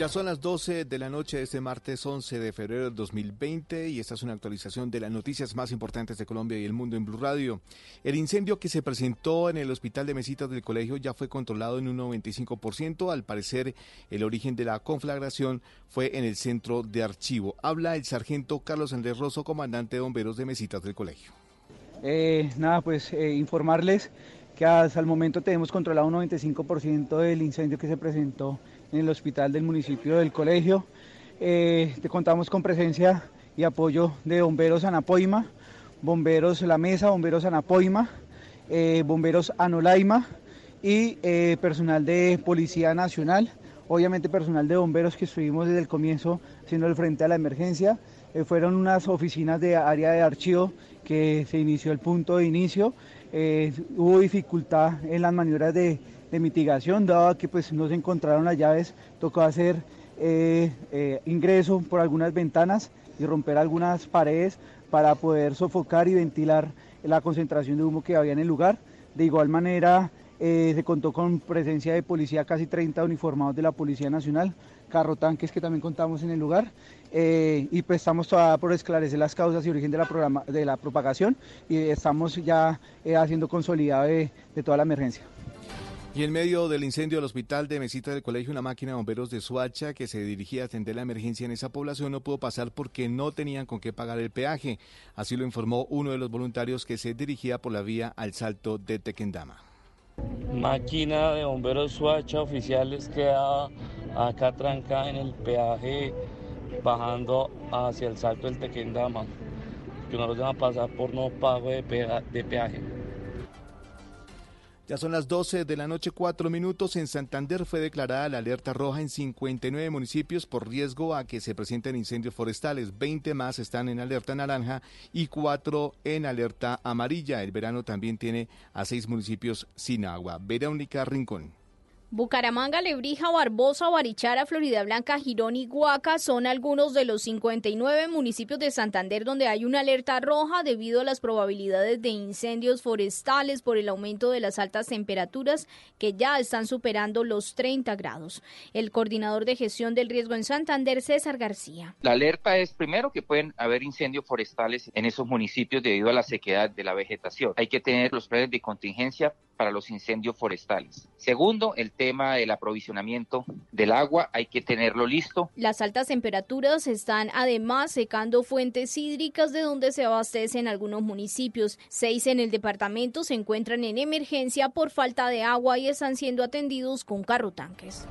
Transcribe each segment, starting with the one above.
Ya son las 12 de la noche de este martes 11 de febrero del 2020 y esta es una actualización de las noticias más importantes de Colombia y el mundo en Blue Radio. El incendio que se presentó en el hospital de Mesitas del colegio ya fue controlado en un 95%. Al parecer, el origen de la conflagración fue en el centro de archivo. Habla el sargento Carlos Andrés Rosso, comandante de bomberos de Mesitas del colegio. Eh, nada, pues eh, informarles que hasta el momento tenemos controlado un 95% del incendio que se presentó en el hospital del municipio del colegio. Eh, contamos con presencia y apoyo de bomberos Anapoima, bomberos La Mesa, bomberos Anapoima, eh, bomberos Anolaima y eh, personal de Policía Nacional, obviamente personal de bomberos que estuvimos desde el comienzo haciendo el frente a la emergencia. Eh, fueron unas oficinas de área de archivo que se inició el punto de inicio. Hubo dificultad en las maniobras de, de mitigación, dado que pues no se encontraron las llaves, tocó hacer eh, eh, ingreso por algunas ventanas y romper algunas paredes para poder sofocar y ventilar la concentración de humo que había en el lugar. De igual manera, eh, se contó con presencia de policía, casi 30 uniformados de la Policía Nacional, carro tanques que también contamos en el lugar. y pues estamos todavía por esclarecer las causas y origen de la, programa, de la propagación y estamos ya haciendo consolidado de, de toda la emergencia. Y en medio del incendio del hospital de Mesita del colegio, una máquina de bomberos de Suacha que se dirigía a atender la emergencia en esa población no pudo pasar porque no tenían con qué pagar el peaje. Así lo informó uno de los voluntarios que se dirigía por la vía al salto de Tequendama. Máquina de bomberos Suacha oficiales queda acá trancada en el peaje bajando hacia el salto del Tequendama, que no los a pasar por no pago de peaje. Ya son las 12 de la noche, 4 minutos. En Santander fue declarada la alerta roja en 59 municipios por riesgo a que se presenten incendios forestales. 20 más están en alerta naranja y 4 en alerta amarilla. El verano también tiene a 6 municipios sin agua. Verónica Rincón. Bucaramanga, Lebrija, Barbosa, Barichara, Florida Blanca, Girón y Guaca son algunos de los 59 municipios de Santander donde hay una alerta roja debido a las probabilidades de incendios forestales por el aumento de las altas temperaturas que ya están superando los 30 grados. El coordinador de gestión del riesgo en Santander, César García. La alerta es primero que pueden haber incendios forestales en esos municipios debido a la sequedad de la vegetación. Hay que tener los planes de contingencia para los incendios forestales. Segundo, el tema del aprovisionamiento del agua, hay que tenerlo listo. Las altas temperaturas están además secando fuentes hídricas de donde se abastecen algunos municipios. Seis en el departamento se encuentran en emergencia por falta de agua y están siendo atendidos con carro tanques.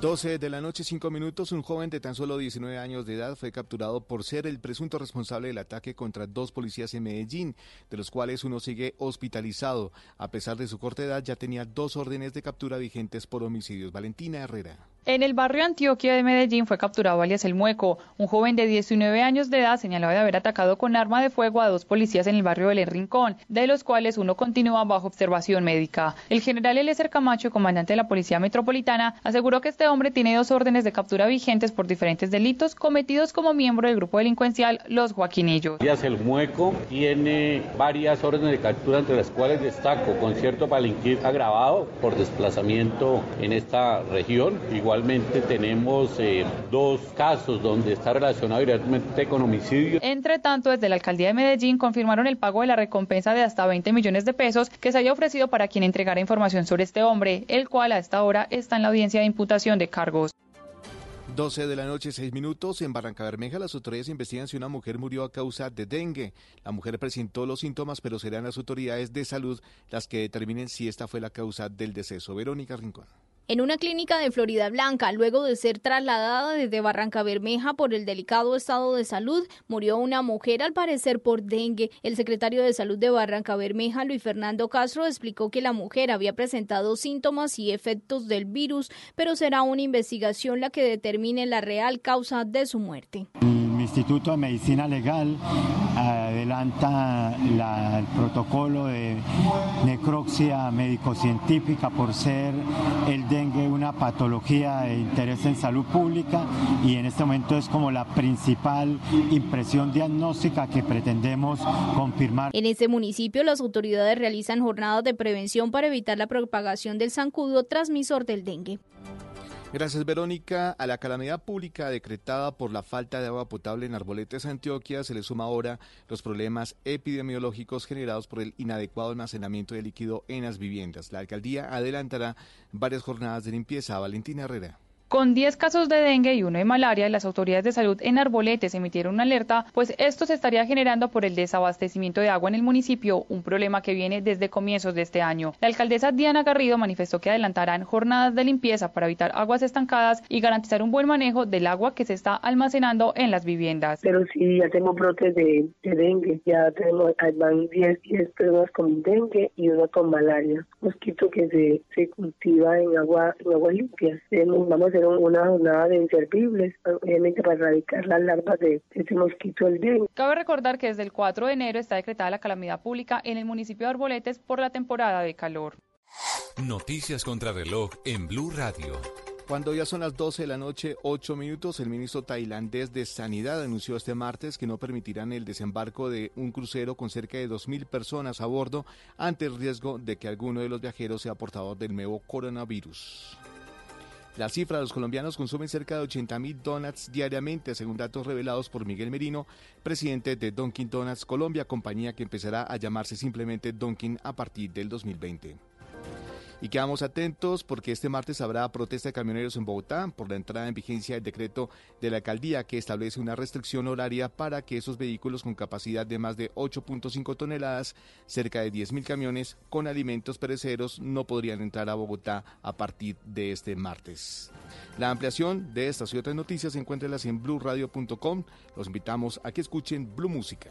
12 de la noche, 5 minutos. Un joven de tan solo 19 años de edad fue capturado por ser el presunto responsable del ataque contra dos policías en Medellín, de los cuales uno sigue hospitalizado. A pesar de su corta edad, ya tenía dos órdenes de captura vigentes por homicidios. Valentina Herrera. En el barrio Antioquia de Medellín fue capturado alias El Mueco, un joven de 19 años de edad señalado de haber atacado con arma de fuego a dos policías en el barrio Belén Rincón, de los cuales uno continúa bajo observación médica. El general Eliezer Camacho, comandante de la Policía Metropolitana, aseguró que este hombre tiene dos órdenes de captura vigentes por diferentes delitos cometidos como miembro del grupo delincuencial Los Joaquinillos. Alias El Mueco tiene varias órdenes de captura entre las cuales destaco concierto para agravado por desplazamiento en esta región, igual Actualmente tenemos eh, dos casos donde está relacionado directamente con homicidio. Entre tanto, desde la alcaldía de Medellín confirmaron el pago de la recompensa de hasta 20 millones de pesos que se haya ofrecido para quien entregara información sobre este hombre, el cual a esta hora está en la audiencia de imputación de cargos. 12 de la noche, 6 minutos. En Barranca Bermeja, las autoridades investigan si una mujer murió a causa de dengue. La mujer presentó los síntomas, pero serán las autoridades de salud las que determinen si esta fue la causa del deceso. Verónica Rincón. En una clínica de Florida Blanca, luego de ser trasladada desde Barranca Bermeja por el delicado estado de salud, murió una mujer al parecer por dengue. El secretario de Salud de Barranca Bermeja, Luis Fernando Castro, explicó que la mujer había presentado síntomas y efectos del virus, pero será una investigación la que determine la real causa de su muerte. Instituto de Medicina Legal adelanta el protocolo de necropsia médico-científica por ser el dengue una patología de interés en salud pública y en este momento es como la principal impresión diagnóstica que pretendemos confirmar. En este municipio las autoridades realizan jornadas de prevención para evitar la propagación del zancudo transmisor del dengue. Gracias, Verónica. A la calamidad pública decretada por la falta de agua potable en Arboletes, Antioquia, se le suma ahora los problemas epidemiológicos generados por el inadecuado almacenamiento de líquido en las viviendas. La alcaldía adelantará varias jornadas de limpieza. Valentina Herrera. Con 10 casos de dengue y uno de malaria, las autoridades de salud en Arboletes emitieron una alerta, pues esto se estaría generando por el desabastecimiento de agua en el municipio, un problema que viene desde comienzos de este año. La alcaldesa Diana Garrido manifestó que adelantarán jornadas de limpieza para evitar aguas estancadas y garantizar un buen manejo del agua que se está almacenando en las viviendas. Pero ya tengo brotes de, dengue, ya tenemos, van 10, 10 personas con dengue y uno con malaria, mosquito que se, se cultiva en agua, en agua limpia. Vamos a hacer una jornada de inservibles, obviamente para erradicar las larvas de este mosquito del dengue. Cabe recordar que desde el 4 de enero está decretada la calamidad pública en el municipio de Arboletes por la temporada de calor. Noticias contra reloj en Blue Radio. Cuando ya son las 12 de la noche, 8 minutos, el ministro tailandés de Sanidad anunció este martes que no permitirán el desembarco de un crucero con cerca de 2.000 personas a bordo ante el riesgo de que alguno de los viajeros sea portador del nuevo coronavirus. La cifra de los colombianos consumen cerca de 80 mil donuts diariamente, según datos revelados por Miguel Merino, presidente de Dunkin' Donuts Colombia, compañía que empezará a llamarse simplemente Dunkin' a partir del 2020. Y quedamos atentos porque este martes habrá protesta de camioneros en Bogotá por la entrada en vigencia del decreto de la alcaldía que establece una restricción horaria para que esos vehículos con capacidad de más de 8.5 toneladas, cerca de 10.000 camiones con alimentos pereceros, no podrían entrar a Bogotá a partir de este martes. La ampliación de estas y otras noticias encuéntrenlas en blueradio.com. Los invitamos a que escuchen Blue Música.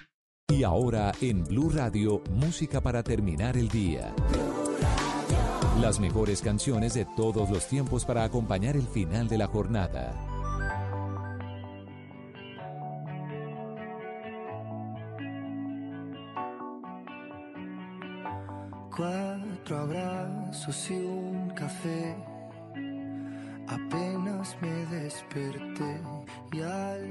Y ahora en Blue Radio, música para terminar el día. Las mejores canciones de todos los tiempos para acompañar el final de la jornada. Cuatro abrazos y un café. Apenas me desperté y al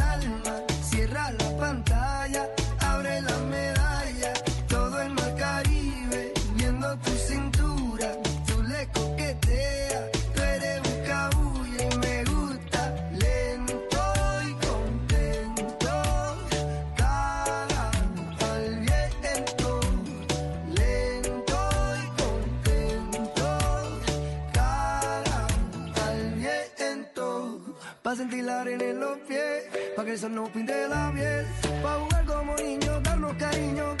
Pa' que no pinte la piel. Pa' jugar como niños, darnos cariño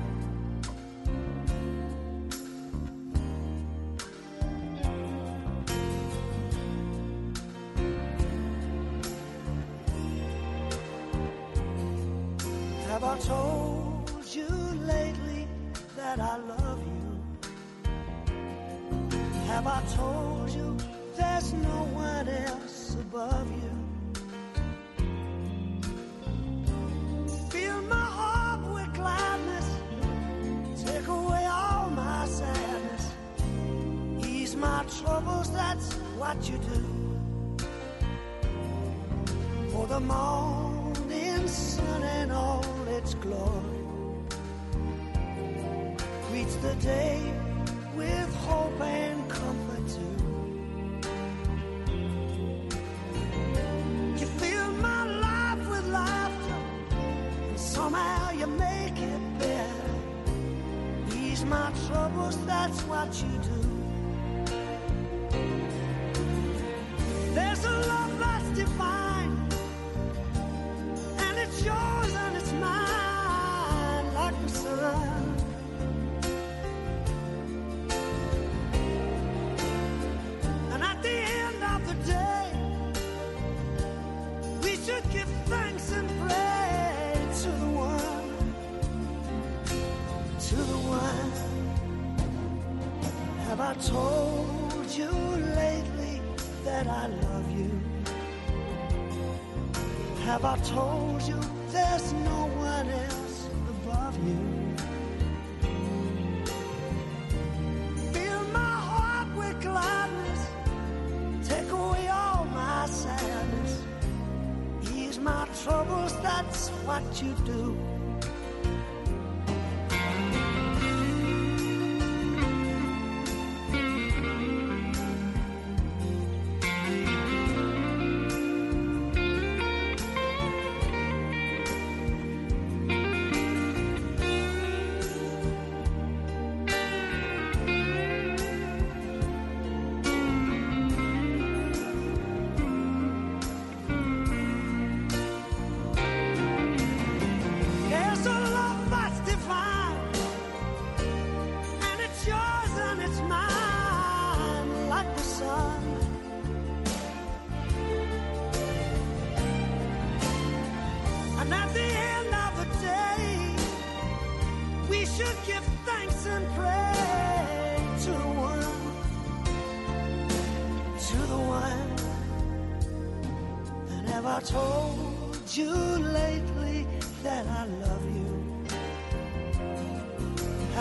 Have I told you there's no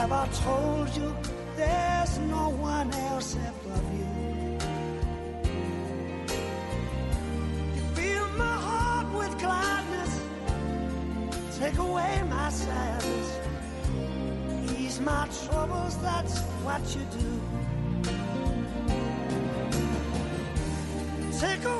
Have I told you there's no one else above you? You fill my heart with gladness, take away my sadness, ease my troubles, that's what you do. Take away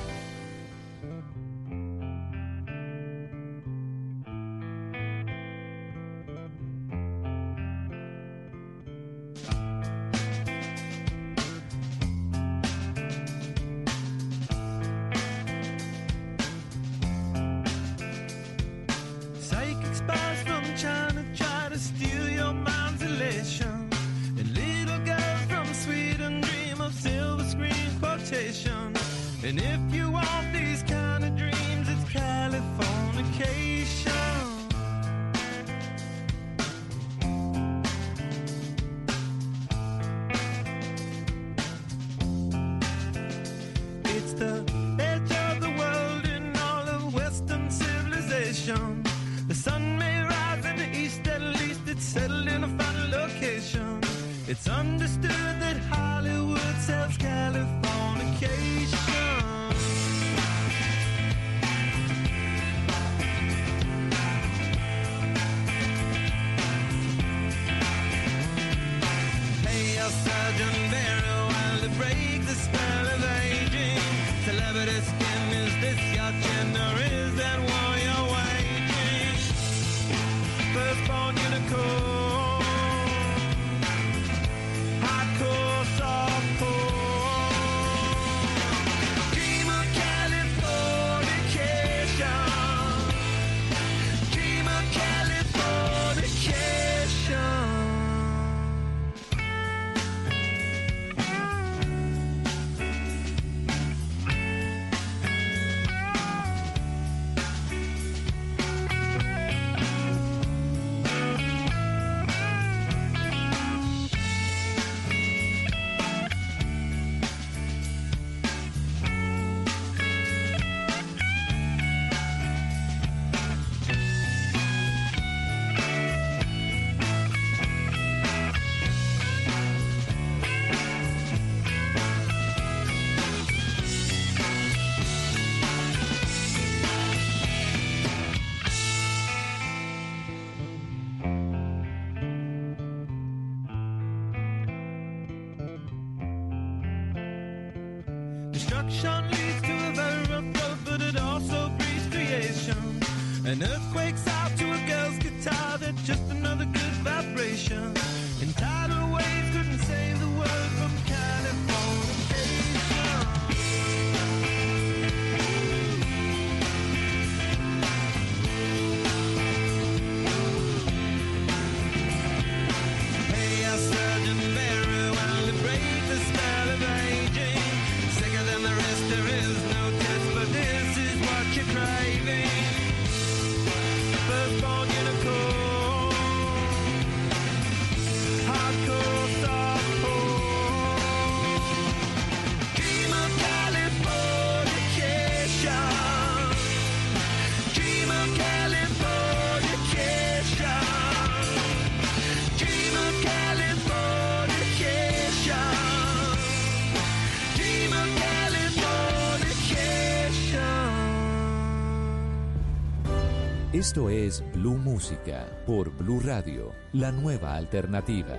Esto es Blue Música por Blue Radio, la nueva alternativa.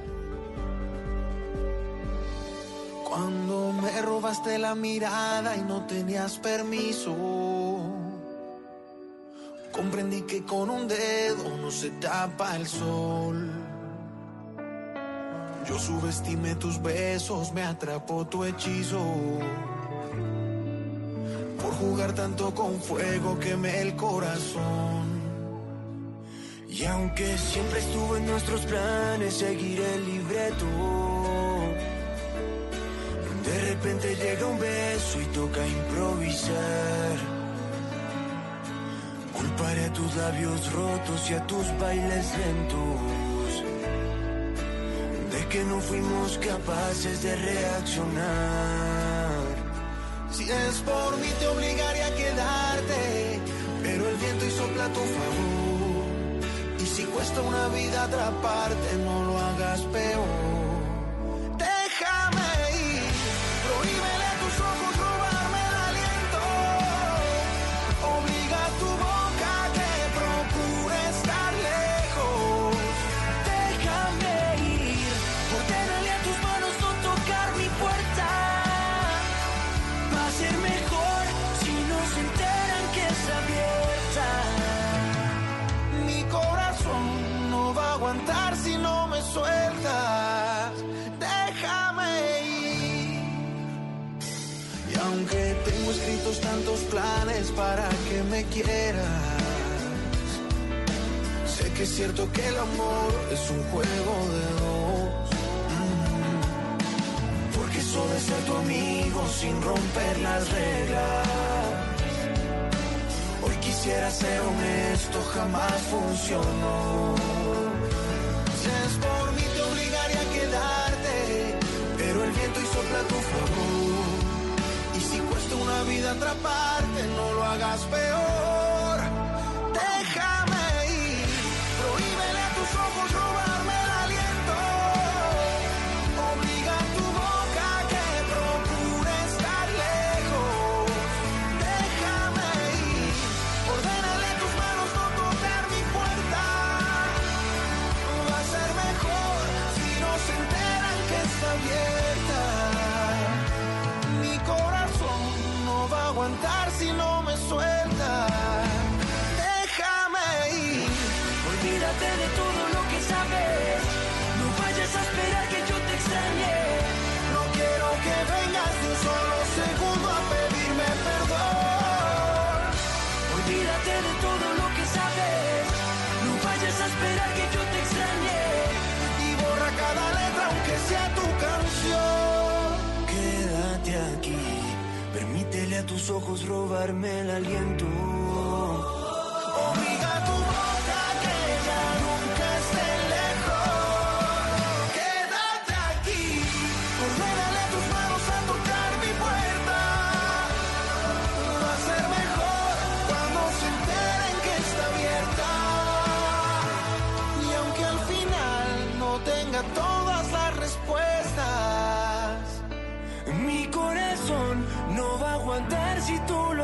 Cuando me robaste la mirada y no tenías permiso, comprendí que con un dedo no se tapa el sol. Yo subestimé tus besos, me atrapó tu hechizo. Por jugar tanto con fuego quemé el corazón. Y aunque siempre estuvo en nuestros planes seguir el libreto, de repente llega un beso y toca improvisar. Culparé a tus labios rotos y a tus bailes lentos. De que no fuimos capaces de reaccionar. Si es por mí te obligaría a quedarte, pero el viento a tu favor. Cuesta una vida atraparte, no lo hagas peor. Cierto que el amor es un juego de dos. Mm. Porque eso de ser tu amigo sin romper las reglas. Hoy quisiera ser honesto, jamás funcionó. Si es por mí te obligaría a quedarte, pero el viento sopla a tu favor. Y si cuesta una vida atraparte, no lo hagas peor. Tus ojos robarme el aliento.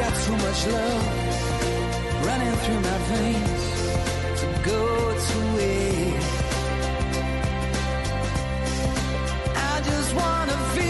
got too much love running through my veins to go to waste. I just wanna feel.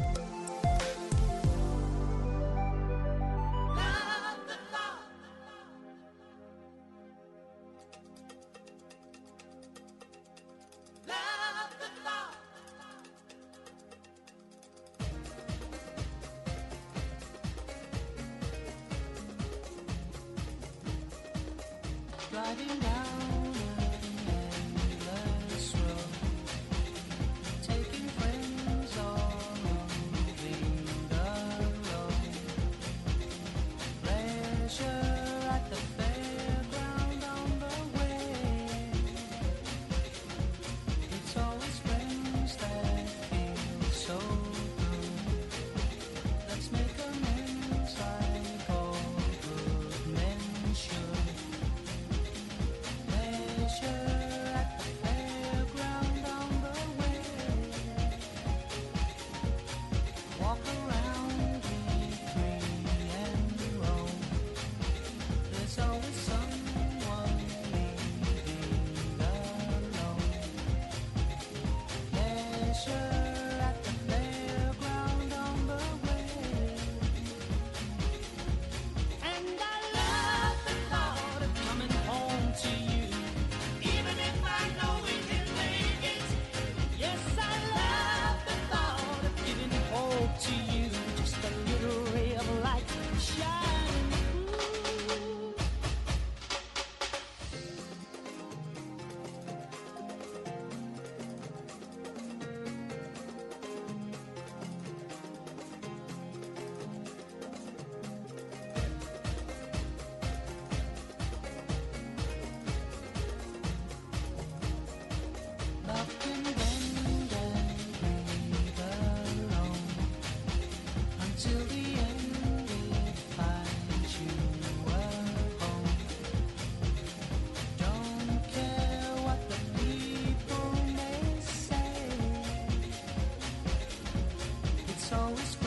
sliding down. always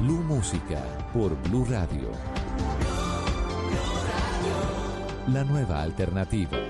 Blue Música por Blue Radio. La nueva alternativa.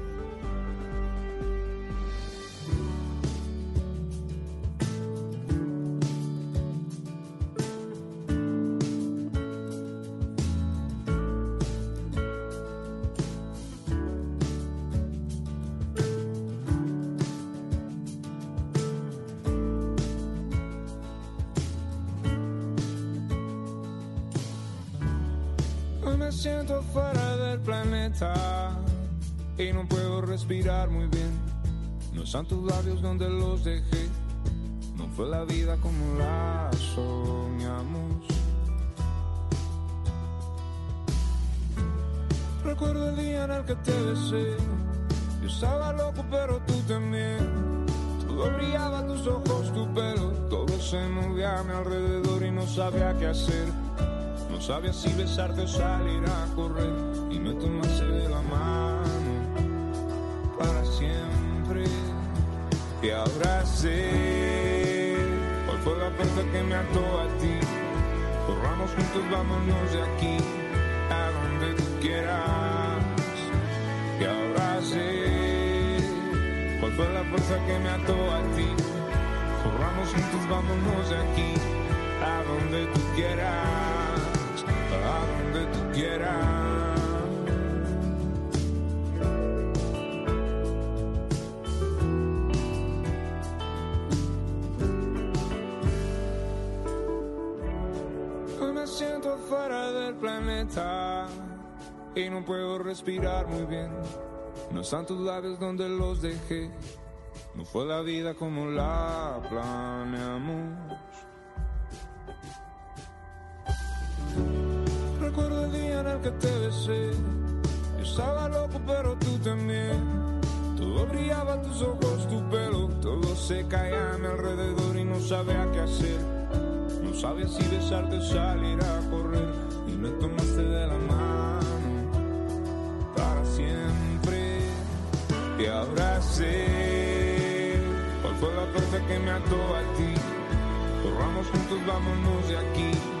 Me siento fuera del planeta y no puedo respirar muy bien. No están tus labios donde los dejé. No fue la vida como la soñamos. Recuerdo el día en el que te besé. Yo estaba loco, pero tú también. Todo brillaba, tus ojos, tu pelo. Todo se movía a mi alrededor y no sabía qué hacer. No sabía si besarte o salir a correr y me tomaste de la mano para siempre. Y ahora sé cuál fue la fuerza que me ató a ti. Corramos juntos, vámonos de aquí a donde tú quieras. Y ahora sé cuál fue la fuerza que me ató a ti. Corramos juntos, vámonos de aquí a donde tú quieras a donde tú quieras. Hoy me siento fuera del planeta y no puedo respirar muy bien. No están tus labios donde los dejé. No fue la vida como la planeamos. Recuerdo el día en el que te besé. Yo estaba loco, pero tú también. Todo brillaba, tus ojos, tu pelo. Todo se caía a mi alrededor y no sabía qué hacer. No sabía si besarte o salir a correr. Y me tomaste de la mano para siempre. Y ahora sé cuál fue la fuerza que me ató a ti. Corramos juntos, vámonos de aquí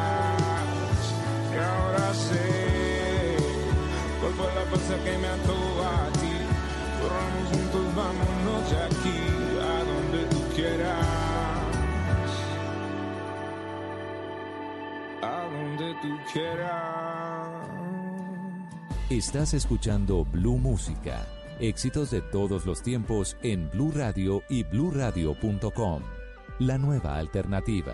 Ahora sé cuál fue la fuerza que me ató a ti. Corramos juntos, vámonos de aquí a donde tú quieras. A donde tú quieras. Estás escuchando Blue Música. Éxitos de todos los tiempos en Blue Radio y bluradio.com. La nueva alternativa.